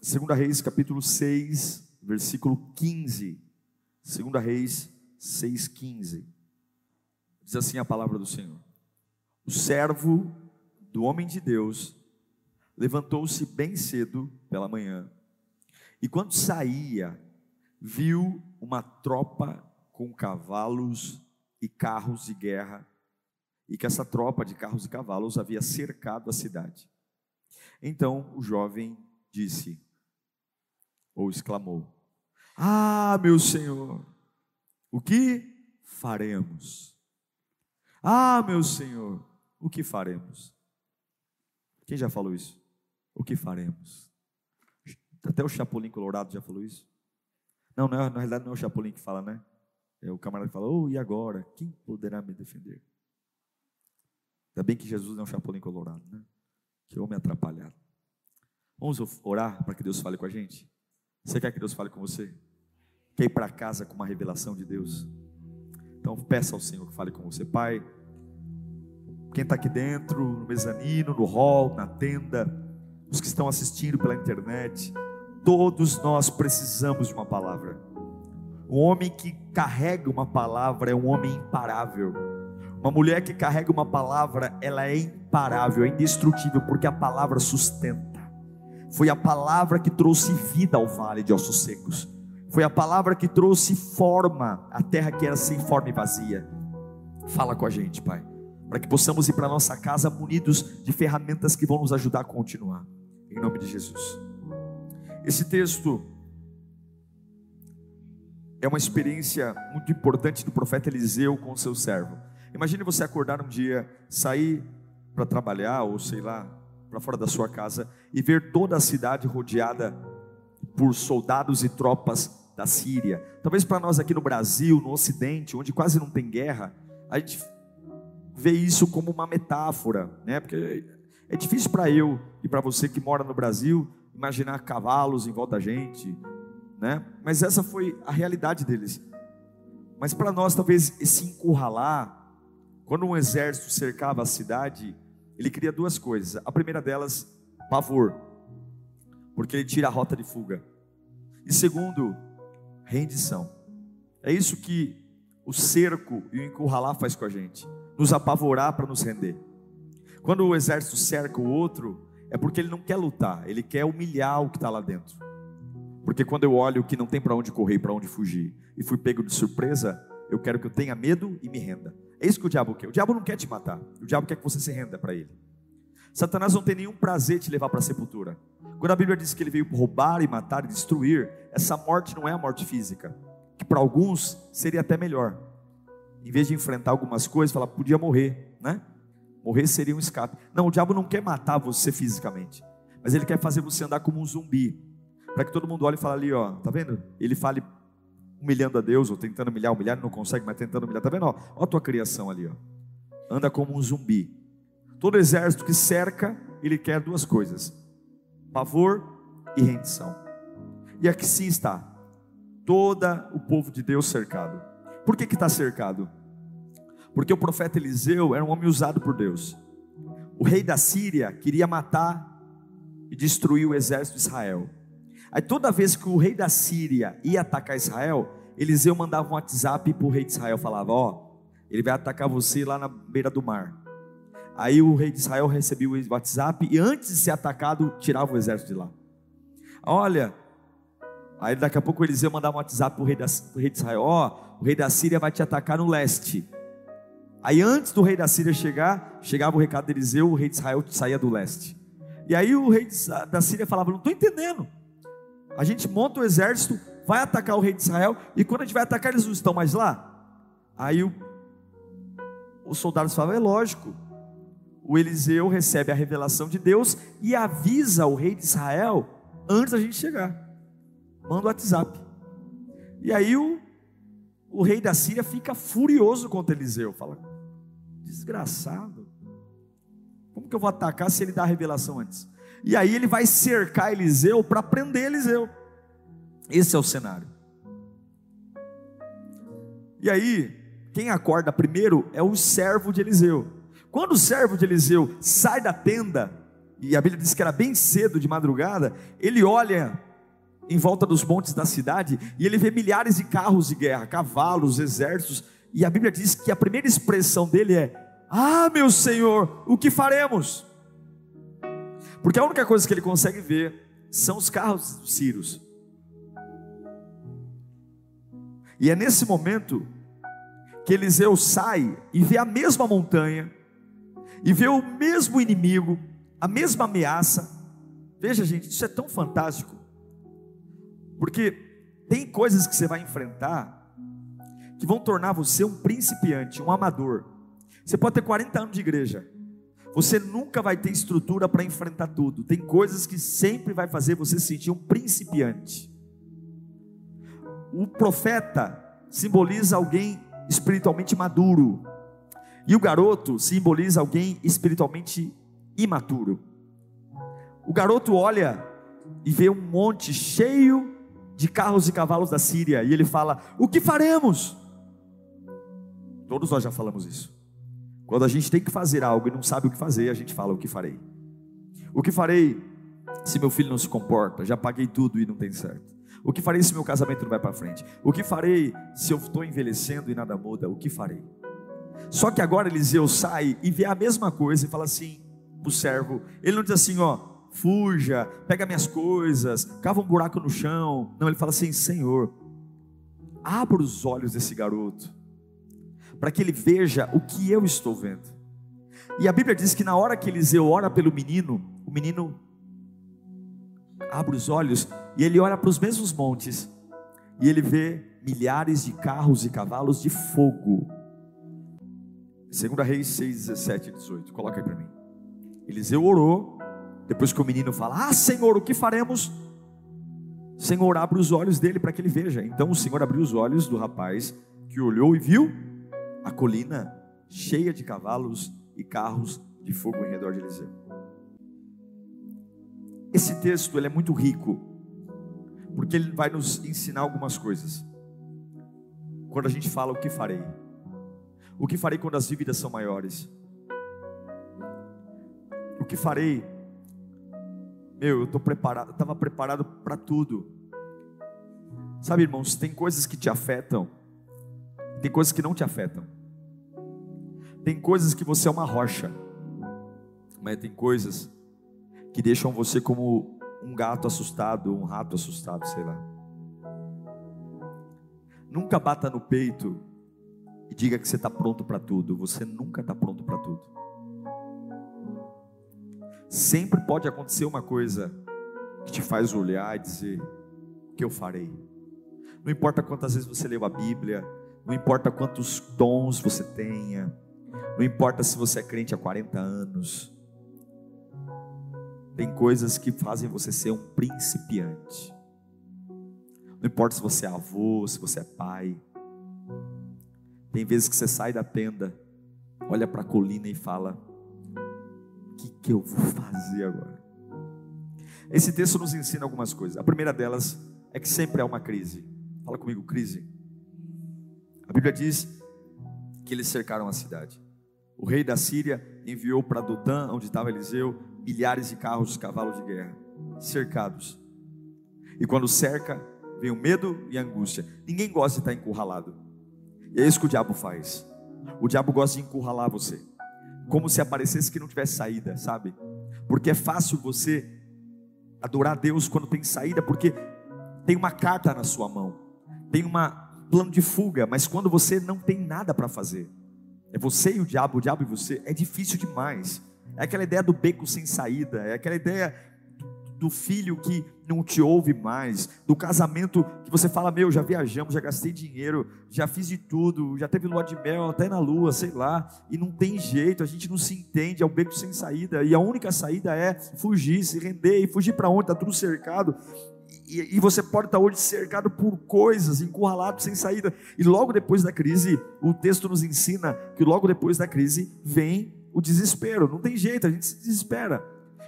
2 Reis, capítulo 6, versículo 15. 2 Reis 6, 15. Diz assim a palavra do Senhor: O servo do homem de Deus levantou-se bem cedo pela manhã, e quando saía, viu uma tropa com cavalos e carros de guerra, e que essa tropa de carros e cavalos havia cercado a cidade. Então o jovem disse: ou exclamou: Ah, meu Senhor, o que faremos? Ah, meu Senhor, o que faremos? Quem já falou isso? O que faremos? Até o Chapolin Colorado já falou isso. Não, não, na realidade não é o Chapolin que fala, né? É o camarada que fala, oh, e agora? Quem poderá me defender? Ainda bem que Jesus não é um Chapolin Colorado, né? Que homem atrapalhado. Vamos orar para que Deus fale com a gente? Você quer que Deus fale com você? Quer ir para casa com uma revelação de Deus? Então peça ao Senhor que fale com você, Pai. Quem está aqui dentro, no mezanino, no hall, na tenda, os que estão assistindo pela internet, todos nós precisamos de uma palavra. Um homem que carrega uma palavra é um homem imparável. Uma mulher que carrega uma palavra, ela é imparável, é indestrutível, porque a palavra sustenta. Foi a palavra que trouxe vida ao vale de ossos secos. Foi a palavra que trouxe forma à terra que era sem forma e vazia. Fala com a gente, Pai, para que possamos ir para nossa casa munidos de ferramentas que vão nos ajudar a continuar. Em nome de Jesus. Esse texto é uma experiência muito importante do profeta Eliseu com o seu servo. Imagine você acordar um dia, sair para trabalhar ou sei lá, para fora da sua casa e ver toda a cidade rodeada por soldados e tropas da Síria. Talvez para nós aqui no Brasil, no Ocidente, onde quase não tem guerra, a gente vê isso como uma metáfora, né? Porque é difícil para eu e para você que mora no Brasil imaginar cavalos em volta da gente, né? Mas essa foi a realidade deles. Mas para nós, talvez esse encurralar, quando um exército cercava a cidade, ele cria duas coisas. A primeira delas, pavor, porque ele tira a rota de fuga. E segundo, rendição. É isso que o cerco e o encurralar faz com a gente, nos apavorar para nos render. Quando o exército cerca o outro, é porque ele não quer lutar, ele quer humilhar o que está lá dentro. Porque quando eu olho que não tem para onde correr, para onde fugir, e fui pego de surpresa, eu quero que eu tenha medo e me renda. É isso que o diabo quer. O diabo não quer te matar. O diabo quer que você se renda para ele. Satanás não tem nenhum prazer te levar para a sepultura. Quando a Bíblia diz que ele veio roubar e matar e destruir, essa morte não é a morte física, que para alguns seria até melhor. Em vez de enfrentar algumas coisas, falar, podia morrer, né? Morrer seria um escape. Não, o diabo não quer matar você fisicamente, mas ele quer fazer você andar como um zumbi, para que todo mundo olhe e fale ali, ó, tá vendo? Ele fale humilhando a Deus, ou tentando humilhar, humilhar não consegue, mas tentando humilhar, tá vendo? Ó, a tua criação ali, ó. Anda como um zumbi. Todo exército que cerca, ele quer duas coisas: pavor e rendição. E aqui sim está todo o povo de Deus cercado. Por que que está cercado? Porque o profeta Eliseu era um homem usado por Deus. O rei da Síria queria matar e destruir o exército de Israel. Aí toda vez que o rei da Síria ia atacar Israel, Eliseu mandava um WhatsApp para o rei de Israel, falava: Ó, ele vai atacar você lá na beira do mar. Aí o rei de Israel recebia o WhatsApp e antes de ser atacado, tirava o exército de lá. Olha, aí daqui a pouco Eliseu mandava um WhatsApp para o rei, rei de Israel: Ó, o rei da Síria vai te atacar no leste. Aí antes do rei da Síria chegar, chegava o recado de Eliseu, o rei de Israel saía do leste. E aí o rei da Síria falava: Não estou entendendo. A gente monta o exército, vai atacar o rei de Israel, e quando a gente vai atacar, eles não estão mais lá. Aí o, os soldados falam: é lógico. O Eliseu recebe a revelação de Deus e avisa o rei de Israel antes da gente chegar. Manda o WhatsApp. E aí o, o rei da Síria fica furioso contra Eliseu. Fala, desgraçado. Como que eu vou atacar se ele dá a revelação antes? E aí ele vai cercar Eliseu para prender Eliseu. Esse é o cenário. E aí, quem acorda primeiro é o servo de Eliseu. Quando o servo de Eliseu sai da tenda, e a Bíblia diz que era bem cedo de madrugada, ele olha em volta dos montes da cidade e ele vê milhares de carros de guerra, cavalos, exércitos, e a Bíblia diz que a primeira expressão dele é: Ah, meu Senhor, o que faremos? Porque a única coisa que ele consegue ver são os carros dos Círios. E é nesse momento que Eliseu sai e vê a mesma montanha, e vê o mesmo inimigo, a mesma ameaça. Veja, gente, isso é tão fantástico, porque tem coisas que você vai enfrentar que vão tornar você um principiante, um amador. Você pode ter 40 anos de igreja, você nunca vai ter estrutura para enfrentar tudo. Tem coisas que sempre vai fazer você se sentir um principiante. O profeta simboliza alguém espiritualmente maduro, e o garoto simboliza alguém espiritualmente imaturo. O garoto olha e vê um monte cheio de carros e cavalos da Síria, e ele fala: O que faremos? Todos nós já falamos isso. Quando a gente tem que fazer algo e não sabe o que fazer, a gente fala: O que farei? O que farei se meu filho não se comporta? Já paguei tudo e não tem certo. O que farei se meu casamento não vai para frente? O que farei se eu estou envelhecendo e nada muda? O que farei? Só que agora Eliseu sai e vê a mesma coisa e fala assim para o servo: ele não diz assim, ó, fuja, pega minhas coisas, cava um buraco no chão. Não, ele fala assim: Senhor, abra os olhos desse garoto, para que ele veja o que eu estou vendo. E a Bíblia diz que na hora que Eliseu ora pelo menino, o menino abre os olhos e ele olha para os mesmos montes e ele vê milhares de carros e cavalos de fogo. 2 Reis 6, 17 e 18. Coloca aí para mim. Eliseu orou. Depois que o menino fala: Ah, Senhor, o que faremos? Senhor, abre os olhos dele para que ele veja. Então o Senhor abriu os olhos do rapaz que olhou e viu a colina cheia de cavalos e carros de fogo em redor de Eliseu. Esse texto ele é muito rico, porque ele vai nos ensinar algumas coisas. Quando a gente fala o que farei, o que farei quando as dívidas são maiores, o que farei, meu, eu estou preparado, estava preparado para tudo. Sabe, irmãos, tem coisas que te afetam, tem coisas que não te afetam. Tem coisas que você é uma rocha, mas tem coisas que deixam você como um gato assustado, um rato assustado, sei lá. Nunca bata no peito e diga que você está pronto para tudo. Você nunca está pronto para tudo. Sempre pode acontecer uma coisa que te faz olhar e dizer: O que eu farei? Não importa quantas vezes você leu a Bíblia, não importa quantos dons você tenha, não importa se você é crente há 40 anos, tem coisas que fazem você ser um principiante. Não importa se você é avô, se você é pai. Tem vezes que você sai da tenda, olha para a colina e fala: O que, que eu vou fazer agora? Esse texto nos ensina algumas coisas. A primeira delas é que sempre há uma crise. Fala comigo, crise. A Bíblia diz que eles cercaram a cidade. O rei da Síria enviou para Dotã, onde estava Eliseu, milhares de carros de cavalos de guerra, cercados. E quando cerca, vem o medo e a angústia. Ninguém gosta de estar encurralado. E é isso que o diabo faz. O diabo gosta de encurralar você, como se aparecesse que não tivesse saída, sabe? Porque é fácil você adorar Deus quando tem saída, porque tem uma carta na sua mão, tem um plano de fuga, mas quando você não tem nada para fazer, é você e o diabo, o diabo e você, é difícil demais. É aquela ideia do beco sem saída, é aquela ideia do filho que não te ouve mais, do casamento que você fala: Meu, já viajamos, já gastei dinheiro, já fiz de tudo, já teve lua de mel até na lua, sei lá, e não tem jeito, a gente não se entende, é o beco sem saída, e a única saída é fugir, se render, e fugir para onde? Está tudo cercado. E, e, você pode estar hoje cercado por coisas, encurralado, sem saída. E logo depois da crise, o texto nos ensina que logo depois da crise vem o desespero. Não tem jeito, a gente se desespera.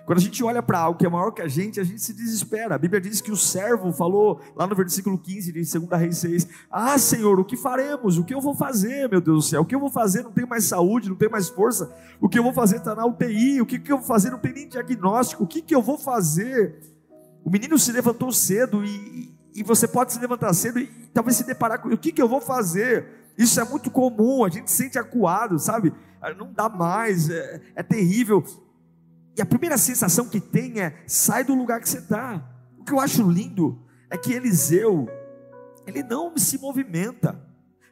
Quando a gente olha para algo que é maior que a gente, a gente se desespera. A Bíblia diz que o servo falou lá no versículo 15 de 2 Reis 6: Ah, Senhor, o que faremos? O que eu vou fazer, meu Deus do céu? O que eu vou fazer? Não tenho mais saúde, não tenho mais força. O que eu vou fazer está na UTI. O que, que eu vou fazer? Não tem nem diagnóstico. O que, que eu vou fazer? O menino se levantou cedo e, e você pode se levantar cedo e talvez se deparar com o que, que eu vou fazer. Isso é muito comum, a gente se sente acuado, sabe? Não dá mais, é, é terrível. E a primeira sensação que tem é: sai do lugar que você está. O que eu acho lindo é que Eliseu, ele não se movimenta,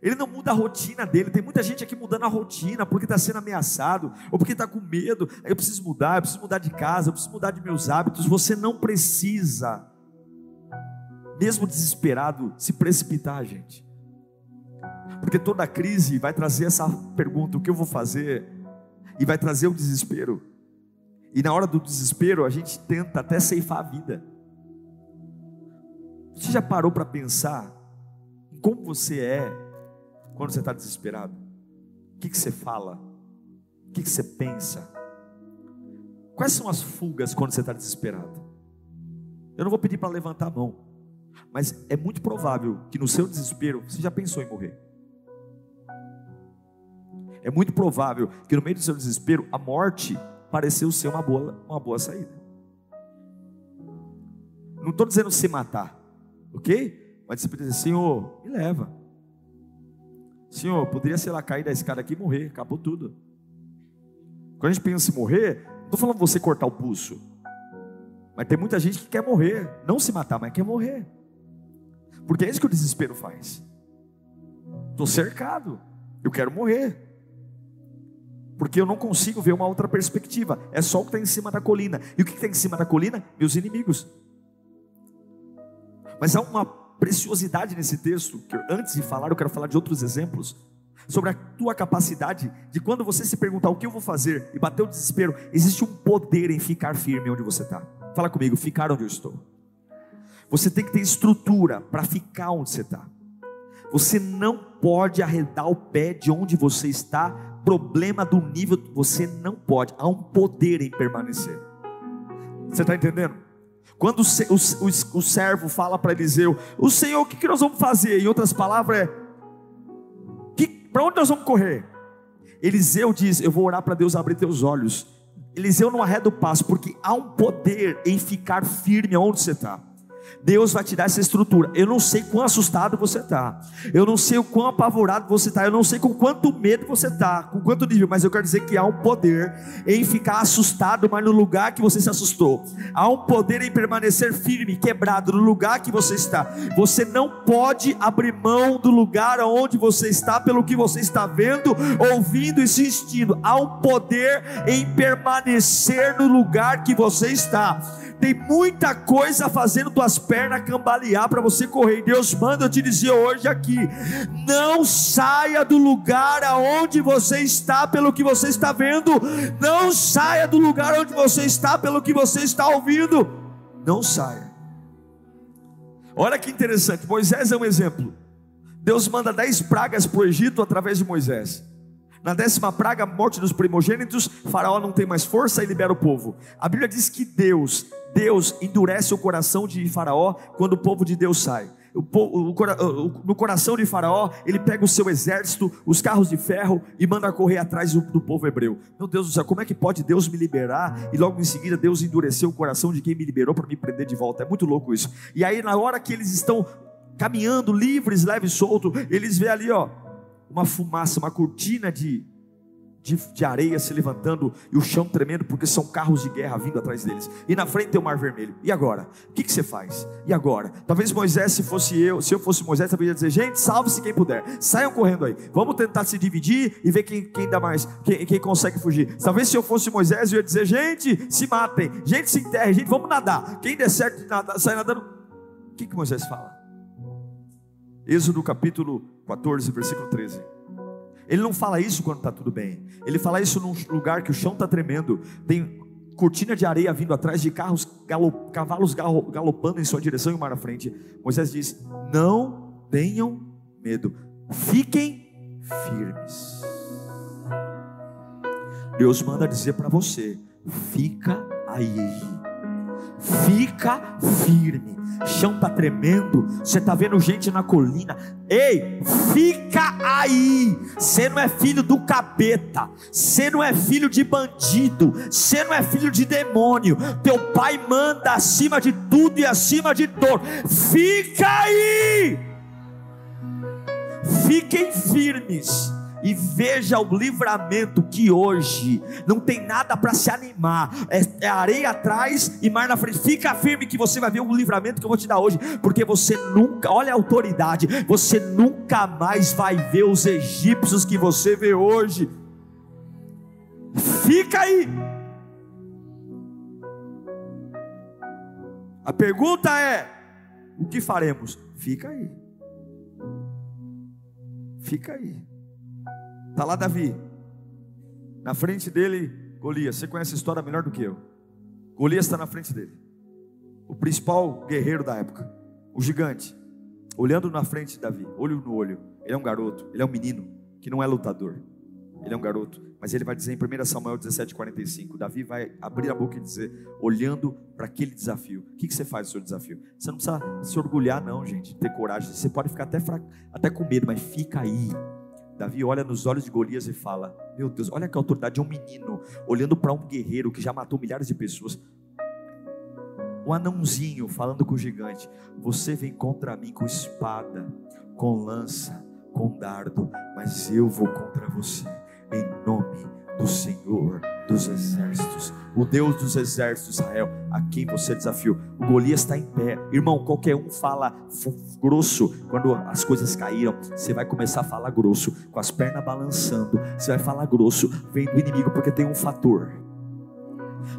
ele não muda a rotina dele. Tem muita gente aqui mudando a rotina porque está sendo ameaçado, ou porque está com medo. Eu preciso mudar, eu preciso mudar de casa, eu preciso mudar de meus hábitos. Você não precisa, mesmo desesperado, se precipitar, gente. Porque toda crise vai trazer essa pergunta: o que eu vou fazer? E vai trazer o desespero. E na hora do desespero, a gente tenta até ceifar a vida. Você já parou para pensar em como você é quando você está desesperado? O que, que você fala? O que, que você pensa? Quais são as fugas quando você está desesperado? Eu não vou pedir para levantar a mão, mas é muito provável que no seu desespero você já pensou em morrer. É muito provável que no meio do seu desespero a morte pareceu ser uma boa, uma boa saída. Não estou dizendo se matar, ok? Mas você pode dizer, Senhor, me leva. Senhor, poderia, sei lá, cair da escada aqui e morrer, acabou tudo. Quando a gente pensa em morrer, não estou falando você cortar o pulso. Mas tem muita gente que quer morrer, não se matar, mas quer morrer. Porque é isso que o desespero faz. Estou cercado, eu quero morrer porque eu não consigo ver uma outra perspectiva. É só o que está em cima da colina. E o que está em cima da colina? Meus inimigos. Mas há uma preciosidade nesse texto, que antes de falar, eu quero falar de outros exemplos, sobre a tua capacidade de quando você se perguntar o que eu vou fazer e bater o desespero, existe um poder em ficar firme onde você está. Fala comigo, ficar onde eu estou. Você tem que ter estrutura para ficar onde você está. Você não pode arredar o pé de onde você está problema do nível, você não pode, há um poder em permanecer. Você está entendendo? Quando o, o, o, servo fala para Eliseu, o Senhor, o que, que nós vamos fazer? Em outras palavras, é: para onde nós vamos correr? Eliseu diz: Eu vou orar para Deus abrir teus olhos. Eliseu não arreda o passo, porque há um poder em ficar firme onde você está. Deus vai te dar essa estrutura. Eu não sei quão assustado você está. Eu não sei o quão apavorado você está. Eu não sei com quanto medo você está, com quanto nível, mas eu quero dizer que há um poder em ficar assustado, mas no lugar que você se assustou. Há um poder em permanecer firme, quebrado no lugar que você está. Você não pode abrir mão do lugar onde você está pelo que você está vendo, ouvindo e sentindo. Há um poder em permanecer no lugar que você está. Tem muita coisa fazendo tuas pernas cambalear para você correr. Deus manda eu te dizer hoje aqui: não saia do lugar aonde você está pelo que você está vendo. Não saia do lugar onde você está pelo que você está ouvindo. Não saia. Olha que interessante. Moisés é um exemplo. Deus manda dez pragas para o Egito através de Moisés. Na décima praga, morte dos primogênitos, Faraó não tem mais força e libera o povo. A Bíblia diz que Deus, Deus endurece o coração de Faraó quando o povo de Deus sai. no coração de Faraó, ele pega o seu exército, os carros de ferro e manda correr atrás do, do povo hebreu. Meu Deus do céu, como é que pode Deus me liberar e logo em seguida Deus endureceu o coração de quem me liberou para me prender de volta? É muito louco isso. E aí, na hora que eles estão caminhando livres, leve e solto, eles vê ali, ó, uma fumaça, uma cortina de, de, de, areia se levantando e o chão tremendo, porque são carros de guerra vindo atrás deles. E na frente tem o mar vermelho. E agora? O que, que você faz? E agora? Talvez Moisés, se fosse eu, se eu fosse Moisés, talvez ia dizer: gente, salve-se quem puder, saiam correndo aí. Vamos tentar se dividir e ver quem, quem dá mais, quem, quem consegue fugir. Talvez se eu fosse Moisés, eu ia dizer: gente, se matem, gente, se enterrem, gente, vamos nadar. Quem der certo sai nadando. O que, que Moisés fala? Êxodo capítulo 14, versículo 13. Ele não fala isso quando está tudo bem. Ele fala isso num lugar que o chão está tremendo. Tem cortina de areia vindo atrás de carros, cavalos galopando em sua direção e o mar à frente. Moisés diz: Não tenham medo, fiquem firmes. Deus manda dizer para você: fica aí fica firme. Chão está tremendo, você está vendo gente na colina. Ei, fica aí. Você não é filho do capeta, você não é filho de bandido, você não é filho de demônio. Teu pai manda acima de tudo e acima de dor. Fica aí. Fiquem firmes e veja o livramento que hoje não tem nada para se animar, é, é, areia atrás e mar na frente. Fica firme que você vai ver o livramento que eu vou te dar hoje, porque você nunca, olha a autoridade, você nunca mais vai ver os egípcios que você vê hoje. Fica aí. A pergunta é: o que faremos? Fica aí. Fica aí. Está lá Davi. Na frente dele, Golias. Você conhece a história melhor do que eu. Golias está na frente dele. O principal guerreiro da época. O gigante. Olhando na frente de Davi, olho no olho. Ele é um garoto, ele é um menino que não é lutador. Ele é um garoto, mas ele vai dizer em 1 Samuel 17,45: Davi vai abrir a boca e dizer, olhando para aquele desafio: O que, que você faz no seu desafio? Você não precisa se orgulhar, não, gente, ter coragem. Você pode ficar até, fraco, até com medo, mas fica aí. Davi olha nos olhos de Golias e fala: Meu Deus, olha que autoridade de um menino olhando para um guerreiro que já matou milhares de pessoas. Um anãozinho falando com o gigante: Você vem contra mim com espada, com lança, com dardo, mas eu vou contra você, em nome do Senhor dos exércitos, o Deus dos exércitos, Israel, a quem você desafiou. O Golias está em pé, irmão. Qualquer um fala grosso quando as coisas caíram. Você vai começar a falar grosso, com as pernas balançando. Você vai falar grosso, vem do inimigo, porque tem um fator.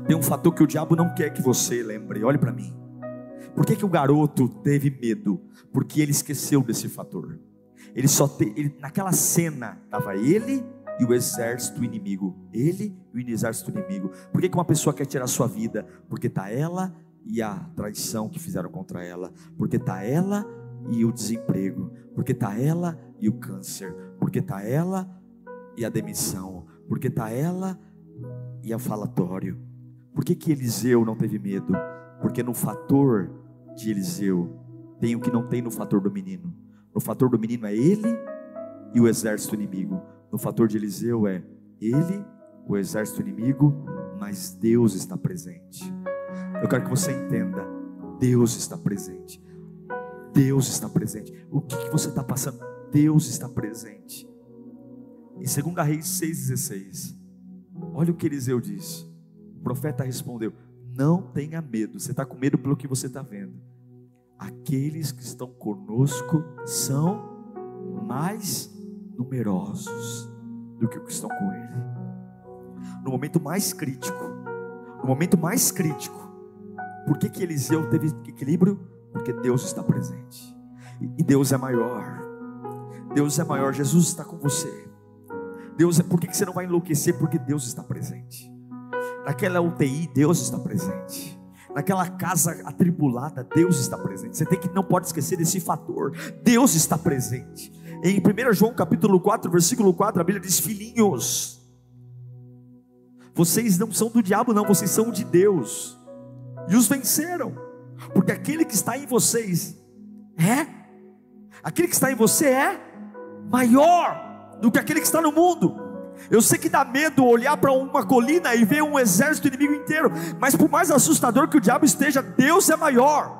Tem um fator que o diabo não quer que você lembre. Olhe para mim. Por que, que o garoto teve medo? Porque ele esqueceu desse fator. Ele só te, ele, naquela cena estava ele e o exército inimigo. Ele e o exército inimigo. Por que, que uma pessoa quer tirar sua vida? Porque está ela e a traição que fizeram contra ela. Porque está ela e o desemprego. Porque está ela e o câncer. Porque está ela e a demissão. Porque está ela e o falatório. Por que, que Eliseu não teve medo? Porque no fator de Eliseu tem o que não tem no fator do menino. No fator do menino é ele e o exército inimigo no fator de Eliseu é ele, o exército inimigo, mas Deus está presente. Eu quero que você entenda: Deus está presente. Deus está presente. O que, que você está passando? Deus está presente. Em 2 Reis 6,16, olha o que Eliseu disse. O profeta respondeu: Não tenha medo. Você está com medo pelo que você está vendo. Aqueles que estão conosco são mais numerosos do que os que estão com ele. No momento mais crítico, no momento mais crítico, por que, que Eliseu teve equilíbrio? Porque Deus está presente, e Deus é maior. Deus é maior, Jesus está com você. Deus é, por que, que você não vai enlouquecer? Porque Deus está presente. Naquela UTI, Deus está presente naquela casa atribulada, Deus está presente. Você tem que não pode esquecer desse fator. Deus está presente. Em 1 João capítulo 4, versículo 4, a Bíblia diz: Filhinhos, vocês não são do diabo, não, vocês são de Deus, e os venceram, porque aquele que está em vocês é, aquele que está em você é maior do que aquele que está no mundo. Eu sei que dá medo olhar para uma colina e ver um exército inimigo inteiro, mas por mais assustador que o diabo esteja, Deus é maior.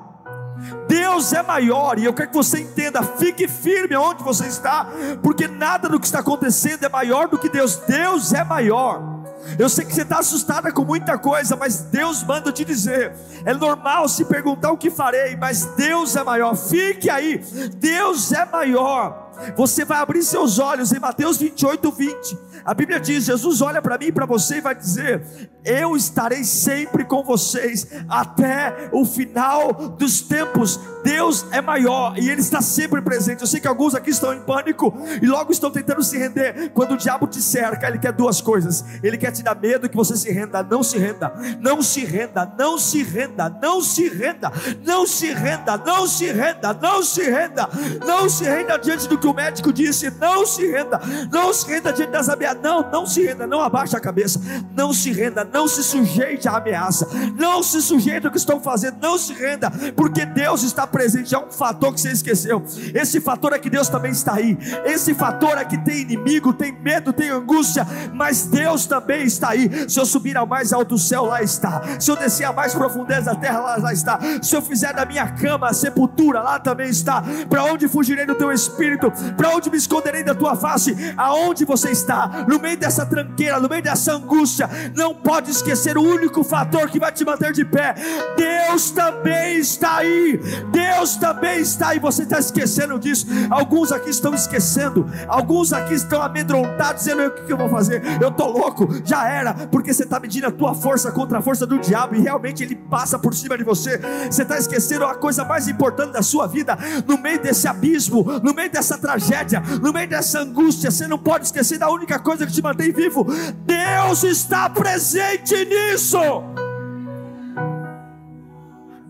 Deus é maior, e eu quero que você entenda, fique firme onde você está, porque nada do que está acontecendo é maior do que Deus, Deus é maior. Eu sei que você está assustada com muita coisa, mas Deus manda te dizer. É normal se perguntar o que farei, mas Deus é maior. Fique aí, Deus é maior. Você vai abrir seus olhos em Mateus 28, 20. A Bíblia diz: Jesus olha para mim e para você e vai dizer: Eu estarei sempre com vocês até o final dos tempos. Deus é maior e Ele está sempre presente. Eu sei que alguns aqui estão em pânico e logo estão tentando se render. Quando o diabo te cerca, ele quer duas coisas: ele quer te dar medo que você se renda. Não se renda, não se renda, não se renda, não se renda, não se renda, não se renda, não se renda, não se renda diante do que o médico disse: não se renda, não se renda diante das ameaças, não, não se renda, não abaixe a cabeça, não se renda, não se sujeite à ameaça, não se sujeite ao que estão fazendo, não se renda, porque Deus está presente. É um fator que você esqueceu. Esse fator é que Deus também está aí. Esse fator é que tem inimigo, tem medo, tem angústia, mas Deus também está aí. Se eu subir ao mais alto céu, lá está. Se eu descer a mais profundeza da terra, lá, lá está. Se eu fizer da minha cama a sepultura, lá também está. Para onde fugirei do teu espírito? Para onde me esconderei da tua face? Aonde você está? No meio dessa tranqueira, no meio dessa angústia, não pode esquecer o único fator que vai te manter de pé. Deus também está aí. Deus também está aí. Você está esquecendo disso. Alguns aqui estão esquecendo. Alguns aqui estão amedrontados, dizendo: o que eu vou fazer? Eu estou louco. Já era, porque você está medindo a tua força contra a força do diabo e realmente ele passa por cima de você. Você está esquecendo a coisa mais importante da sua vida no meio desse abismo, no meio dessa tragédia no meio dessa angústia, você não pode esquecer da única coisa que te mantém vivo: Deus está presente nisso.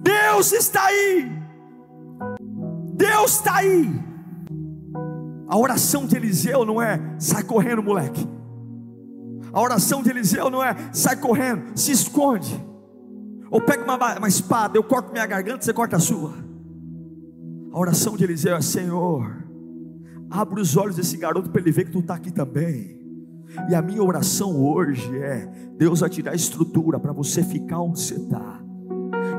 Deus está aí. Deus está aí. A oração de Eliseu não é sai correndo, moleque. A oração de Eliseu não é sai correndo, se esconde. Ou pega uma, uma espada, eu corto minha garganta, você corta a sua. A oração de Eliseu é: Senhor, Abre os olhos desse garoto para ele ver que tu está aqui também. E a minha oração hoje é: Deus vai te dar estrutura para você ficar onde você está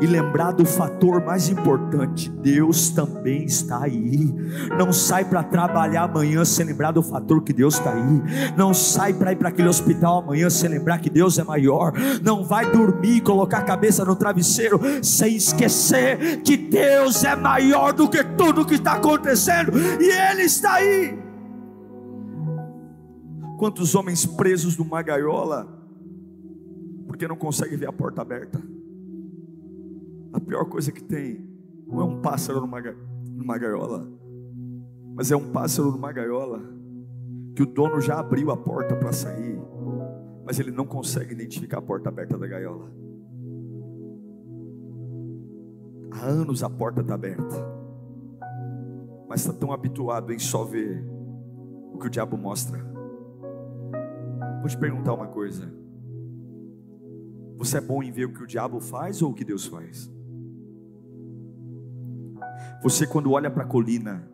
e lembrar do fator mais importante: Deus também está aí. Não sai para trabalhar amanhã sem lembrar do fator que Deus está aí. Não sai para ir para aquele hospital amanhã sem lembrar que Deus é maior. Não vai dormir e colocar a cabeça no travesseiro sem esquecer que Deus é maior do que tudo que está acontecendo e Ele está aí. Quantos homens presos numa gaiola porque não conseguem ver a porta aberta? A pior coisa que tem não é um pássaro numa, numa gaiola, mas é um pássaro numa gaiola que o dono já abriu a porta para sair, mas ele não consegue identificar a porta aberta da gaiola. Há anos a porta está aberta, mas está tão habituado em só ver o que o diabo mostra. Vou te perguntar uma coisa: você é bom em ver o que o diabo faz ou o que Deus faz? Você, quando olha para a colina,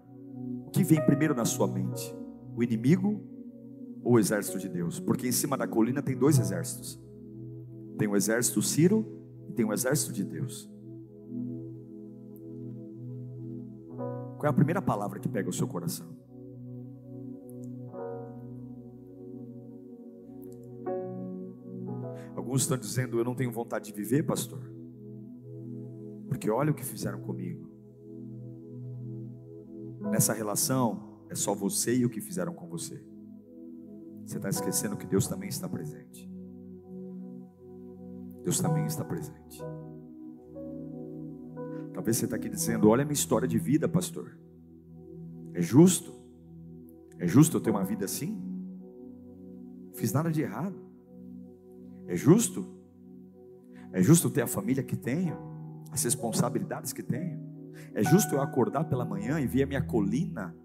o que vem primeiro na sua mente? O inimigo ou o exército de Deus? Porque em cima da colina tem dois exércitos: tem o exército Ciro e tem o exército de Deus. Qual é a primeira palavra que pega o seu coração? Alguns estão dizendo: Eu não tenho vontade de viver, pastor, porque olha o que fizeram comigo. Nessa relação, é só você e o que fizeram com você. Você está esquecendo que Deus também está presente. Deus também está presente. Talvez você está aqui dizendo: Olha a minha história de vida, pastor. É justo? É justo eu ter uma vida assim? Fiz nada de errado. É justo? É justo ter a família que tenho? As responsabilidades que tenho? É justo eu acordar pela manhã e ver a minha colina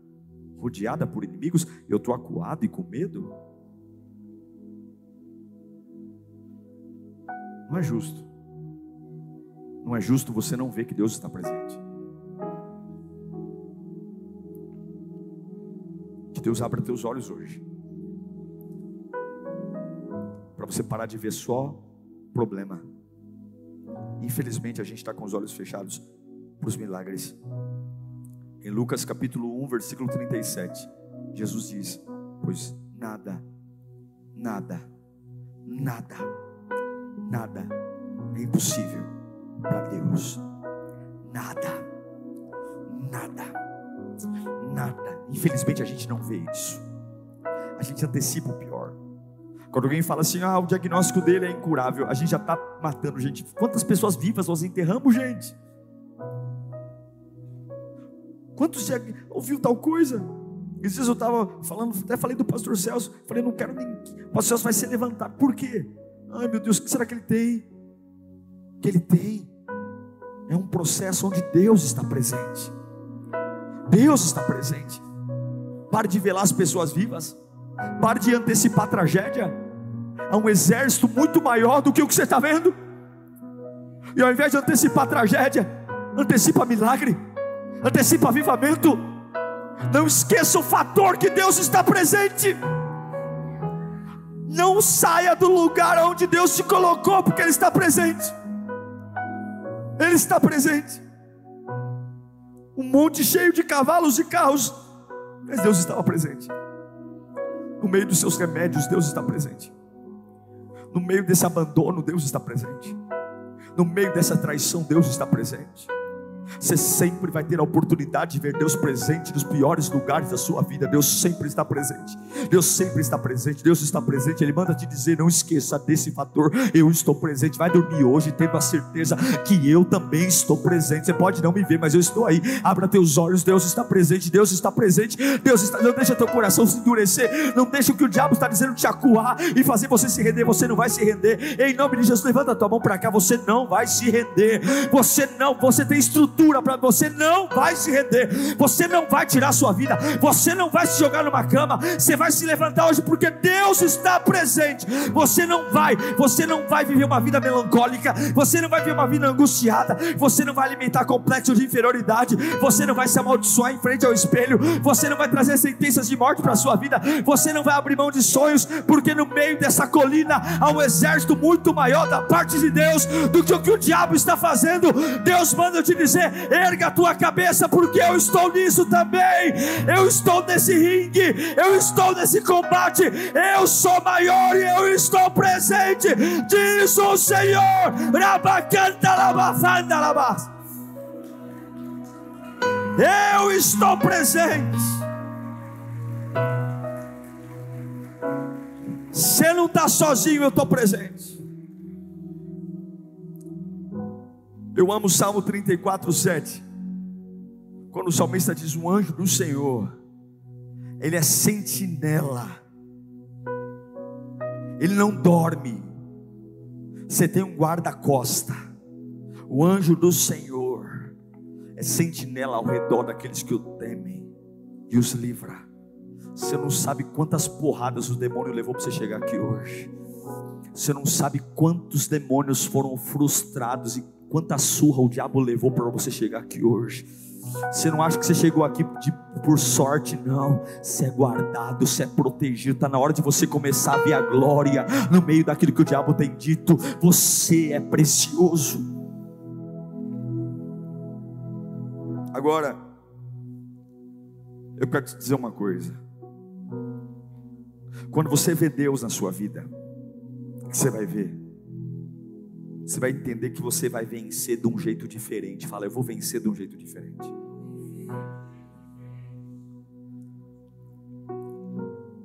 rodeada por inimigos, eu estou acuado e com medo? Não é justo. Não é justo você não ver que Deus está presente. Que Deus abra teus olhos hoje. Para você parar de ver só problema. Infelizmente a gente está com os olhos fechados para os milagres. Em Lucas capítulo 1, versículo 37, Jesus diz: Pois nada, nada, nada, nada é impossível para Deus. Nada, nada, nada. Infelizmente a gente não vê isso. A gente antecipa o pior. Quando alguém fala assim, ah, o diagnóstico dele é incurável, a gente já está matando gente. Quantas pessoas vivas nós enterramos, gente? Quantos já ouviu tal coisa? Esses dias eu estava falando, até falei do pastor Celso, falei, não quero nem. O pastor Celso vai ser levantado. Por quê? Ai meu Deus, o que será que ele tem? O que ele tem é um processo onde Deus está presente. Deus está presente. Pare de velar as pessoas vivas. Pare de antecipar tragédia. Há um exército muito maior do que o que você está vendo. E ao invés de antecipar tragédia, antecipa milagre antecipa avivamento. Não esqueça o fator que Deus está presente. Não saia do lugar onde Deus te colocou, porque Ele está presente. Ele está presente. Um monte cheio de cavalos e carros, mas Deus estava presente. No meio dos seus remédios, Deus está presente. No meio desse abandono, Deus está presente. No meio dessa traição, Deus está presente. Você sempre vai ter a oportunidade de ver Deus presente nos piores lugares da sua vida. Deus sempre está presente. Deus sempre está presente. Deus está presente. Ele manda te dizer: não esqueça desse fator. Eu estou presente. Vai dormir hoje tendo a certeza que eu também estou presente. Você pode não me ver, mas eu estou aí. Abra teus olhos. Deus está presente. Deus está presente. Deus está. Não deixa teu coração se endurecer. Não deixa o que o diabo está dizendo te acuar e fazer você se render. Você não vai se render. Em nome de Jesus, levanta tua mão para cá. Você não vai se render. Você não. Você tem estrutura para você não vai se render, você não vai tirar sua vida, você não vai se jogar numa cama, você vai se levantar hoje porque Deus está presente. Você não vai, você não vai viver uma vida melancólica, você não vai viver uma vida angustiada, você não vai alimentar complexo de inferioridade, você não vai se amaldiçoar em frente ao espelho, você não vai trazer sentenças de morte para sua vida, você não vai abrir mão de sonhos, porque no meio dessa colina há um exército muito maior da parte de Deus do que o que o diabo está fazendo. Deus manda eu te dizer: erga a tua cabeça, porque eu estou nisso também. Eu estou nesse ringue, eu estou nesse combate. Eu sou maior e eu estou presente. Diz o Senhor. Eu estou presente. Você não está sozinho, eu estou presente. Eu amo o Salmo 34, 7. Quando o salmista diz: O anjo do Senhor, ele é sentinela, ele não dorme. Você tem um guarda-costa, o anjo do Senhor é sentinela ao redor daqueles que o temem e os livra. Você não sabe quantas porradas o demônio levou para você chegar aqui hoje. Você não sabe quantos demônios foram frustrados e quanta surra o diabo levou para você chegar aqui hoje. Você não acha que você chegou aqui de, por sorte, não. Você é guardado, você é protegido. Está na hora de você começar a ver a glória no meio daquilo que o diabo tem dito. Você é precioso. Agora, eu quero te dizer uma coisa. Quando você vê Deus na sua vida, o que você vai ver? Você vai entender que você vai vencer de um jeito diferente. Fala, eu vou vencer de um jeito diferente.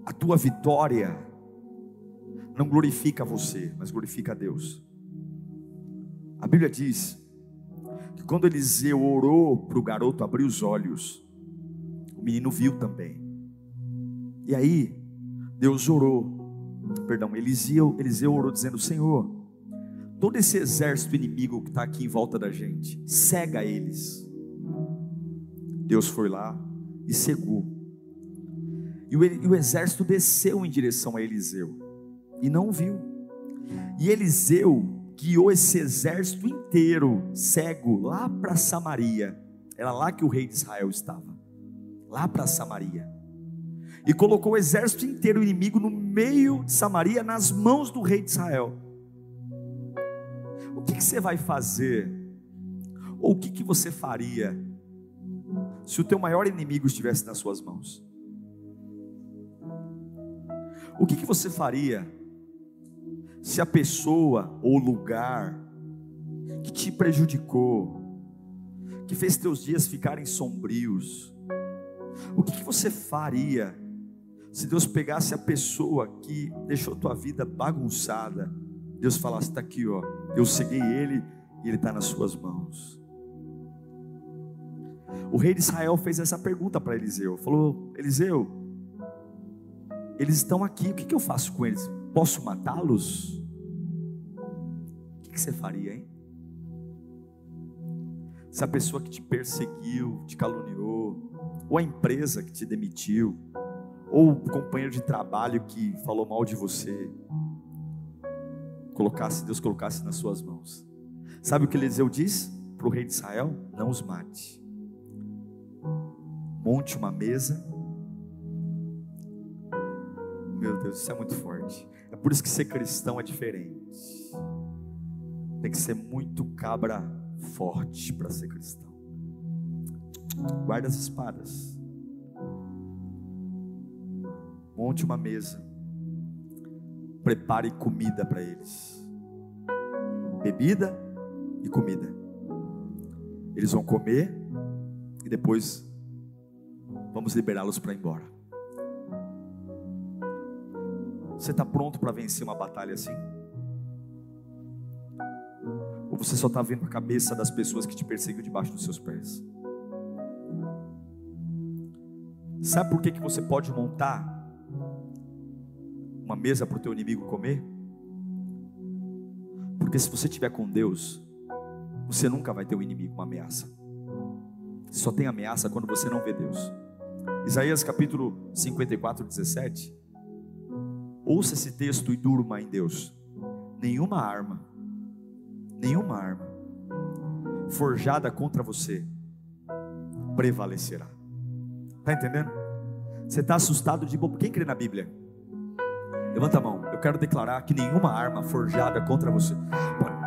A tua vitória não glorifica você, mas glorifica a Deus. A Bíblia diz que quando Eliseu orou para o garoto abrir os olhos, o menino viu também. E aí, Deus orou, perdão, Eliseu, Eliseu orou dizendo: Senhor, todo esse exército inimigo que está aqui em volta da gente, cega eles. Deus foi lá e cegou. E o, exército desceu em direção a Eliseu e não viu. E Eliseu guiou esse exército inteiro, cego, lá para Samaria. Era lá que o rei de Israel estava, lá para Samaria. E colocou o exército inteiro inimigo no meio de Samaria, nas mãos do rei de Israel que, que você vai fazer Ou o que, que você faria se o teu maior inimigo estivesse nas suas mãos? O que, que você faria se a pessoa ou lugar que te prejudicou, que fez teus dias ficarem sombrios, o que, que você faria se Deus pegasse a pessoa que deixou tua vida bagunçada, Deus falasse: está aqui, ó, eu segui ele e ele está nas suas mãos. O rei de Israel fez essa pergunta para Eliseu: falou, Eliseu, eles estão aqui, o que, que eu faço com eles? Posso matá-los? O que, que você faria, hein? Se a pessoa que te perseguiu, te caluniou, ou a empresa que te demitiu, ou o companheiro de trabalho que falou mal de você, colocasse, Deus colocasse nas suas mãos. Sabe o que Eliseu diz para o rei de Israel? Não os mate. Monte uma mesa. Meu Deus, isso é muito forte. É por isso que ser cristão é diferente. Tem que ser muito cabra forte para ser cristão. Guarda as espadas. Monte uma mesa. Prepare comida para eles. Bebida e comida. Eles vão comer e depois vamos liberá-los para ir embora. Você está pronto para vencer uma batalha assim? Ou você só está vendo a cabeça das pessoas que te perseguiam debaixo dos seus pés? Sabe por que, que você pode montar mesa para o teu inimigo comer? Porque se você estiver com Deus, você nunca vai ter um inimigo, uma ameaça. Só tem ameaça quando você não vê Deus. Isaías capítulo 54, 17. Ouça esse texto e durma em Deus. Nenhuma arma, nenhuma arma forjada contra você prevalecerá. Está entendendo? Você está assustado de bobo. Quem crê na Bíblia? Levanta a mão. Eu quero declarar que nenhuma arma forjada contra você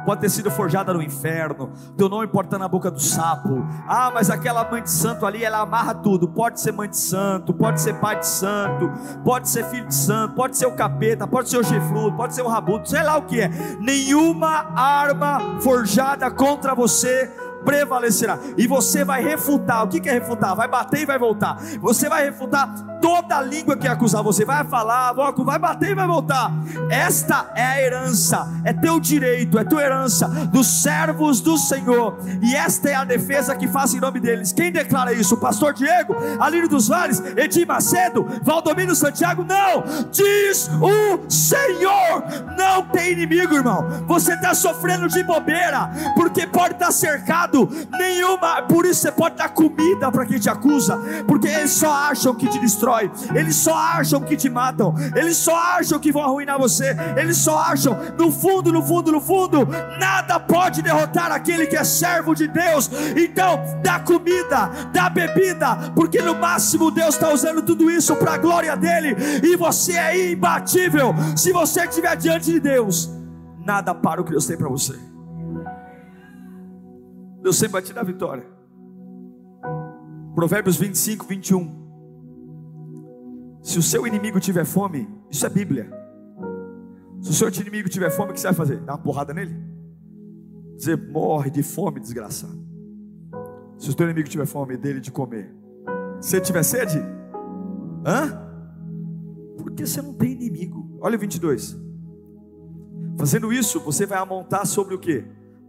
pode ter sido forjada no inferno, teu nome pode estar na boca do sapo. Ah, mas aquela mãe de santo ali, ela amarra tudo. Pode ser mãe de santo, pode ser pai de santo, pode ser filho de santo, pode ser o capeta, pode ser o chifrudo, pode ser o rabuto, sei lá o que é. Nenhuma arma forjada contra você prevalecerá. E você vai refutar. O que é refutar? Vai bater e vai voltar. Você vai refutar toda língua que acusar você. Vai falar, vai bater e vai voltar. Esta é a herança, é teu direito, é tua herança dos servos do Senhor. E esta é a defesa que faz em nome deles. Quem declara isso? O pastor Diego, Alírio dos Vales, Edir Macedo, Valdomiro Santiago? Não! Diz o Senhor: não tem inimigo, irmão. Você está sofrendo de bobeira, porque pode estar cercado, nenhuma. Por isso você pode dar comida para quem te acusa, porque eles só acham que te destrói eles só acham que te matam, eles só acham que vão arruinar você, eles só acham, no fundo, no fundo, no fundo, nada pode derrotar aquele que é servo de Deus. Então, dá comida, dá bebida, porque no máximo Deus está usando tudo isso para a glória dele, e você é imbatível. Se você estiver diante de Deus, nada para o que Deus tem para você. Deus sempre vai te dar vitória. Provérbios 25, 21. Se o seu inimigo tiver fome, isso é Bíblia. Se o seu inimigo tiver fome, o que você vai fazer? Dar uma porrada nele? Dizer, morre de fome, desgraçado. Se o teu inimigo tiver fome dele de comer, se ele tiver sede, hã? Porque você não tem inimigo. Olha o 22. Fazendo isso, você vai amontar sobre o que?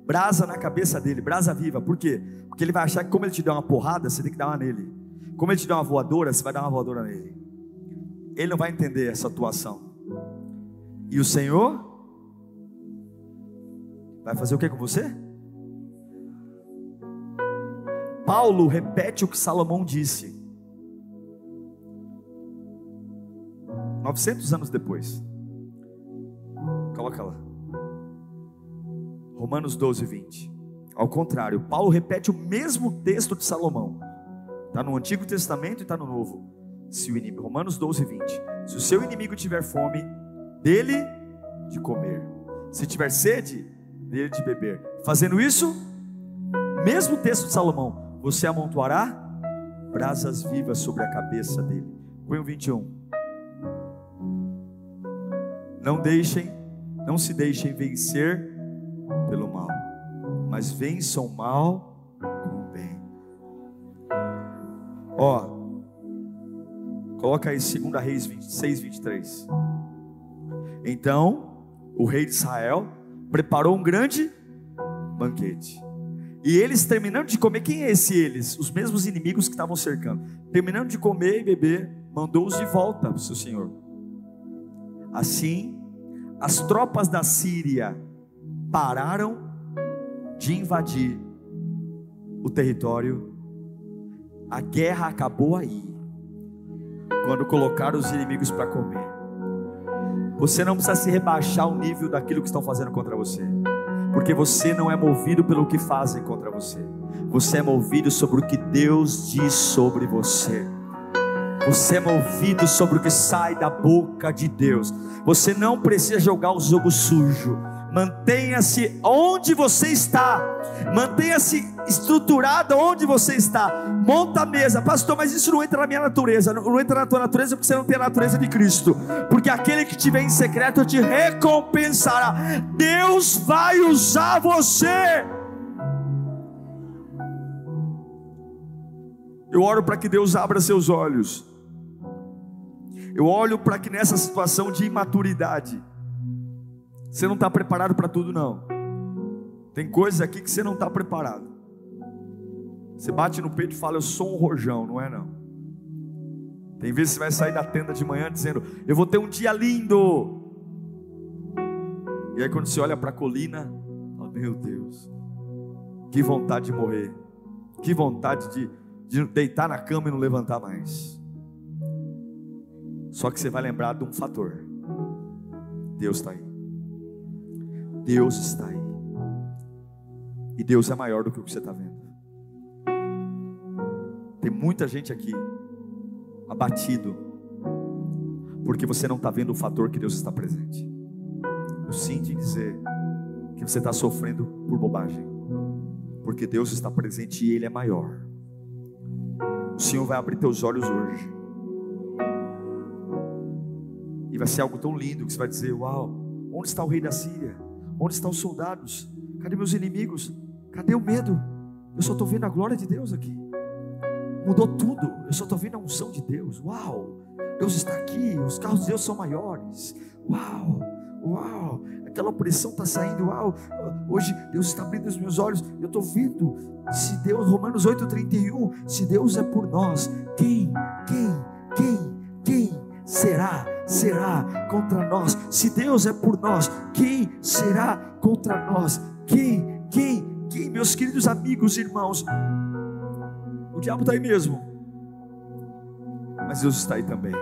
Brasa na cabeça dele, brasa viva. Por quê? Porque ele vai achar que como ele te der uma porrada, você tem que dar uma nele. Como ele te der uma voadora, você vai dar uma voadora nele ele não vai entender essa atuação. E o Senhor vai fazer o que com você? Paulo repete o que Salomão disse. 900 anos depois. Coloca lá. Romanos 12, 20. Ao contrário, Paulo repete o mesmo texto de Salomão. Está no Antigo Testamento e está no Novo se o inimigo, Romanos 12, 20. Se o seu inimigo tiver fome, dele de comer. Se tiver sede, dele de beber. Fazendo isso, Mesmo texto de Salomão, você amontoará brasas vivas sobre a cabeça dele. Põe o 21. Não deixem, não se deixem vencer pelo mal, mas vençam o mal com o bem. Ó, coloca aí 2 Reis 26, 23. Então, o rei de Israel preparou um grande banquete. E eles terminando de comer, quem é esse eles? Os mesmos inimigos que estavam cercando. Terminando de comer e beber, mandou-os de volta para o seu senhor. Assim, as tropas da Síria pararam de invadir o território. A guerra acabou aí. Quando colocaram os inimigos para comer. Você não precisa se rebaixar o nível daquilo que estão fazendo contra você. Porque você não é movido pelo que fazem contra você. Você é movido sobre o que Deus diz sobre você. Você é movido sobre o que sai da boca de Deus. Você não precisa jogar o jogo sujo. Mantenha-se onde você está. Mantenha-se estruturado onde você está. Monta a mesa, pastor. Mas isso não entra na minha natureza. Não entra na tua natureza porque você não tem a natureza de Cristo. Porque aquele que te vem em secreto te recompensará. Deus vai usar você. Eu oro para que Deus abra seus olhos. Eu olho para que nessa situação de imaturidade, você não está preparado para tudo, não. Tem coisas aqui que você não está preparado. Você bate no peito e fala: Eu sou um rojão, não é? Não. Tem vezes que você vai sair da tenda de manhã dizendo: Eu vou ter um dia lindo. E aí, quando você olha para a colina, fala: Meu Deus, que vontade de morrer, que vontade de, de deitar na cama e não levantar mais. Só que você vai lembrar de um fator: Deus está aí. Deus está aí. E Deus é maior do que o que você está vendo. Tem muita gente aqui abatido, porque você não está vendo o fator que Deus está presente. Eu sinto em dizer que você está sofrendo por bobagem, porque Deus está presente e Ele é maior. O Senhor vai abrir teus olhos hoje, e vai ser algo tão lindo que você vai dizer: Uau, onde está o rei da Síria? Onde estão os soldados? Cadê meus inimigos? Cadê o medo? Eu só estou vendo a glória de Deus aqui. Mudou tudo. Eu só estou vendo a unção de Deus. Uau! Deus está aqui. Os carros de Deus são maiores. Uau! Uau! Aquela opressão está saindo. Uau! Hoje Deus está abrindo os meus olhos. Eu estou vendo. Se Deus, Romanos 8,31, se Deus é por nós, quem, quem, quem, quem será? Será contra nós? Se Deus é por nós, quem será contra nós? Quem, quem, quem, meus queridos amigos e irmãos? O diabo está aí mesmo, mas Deus está aí também.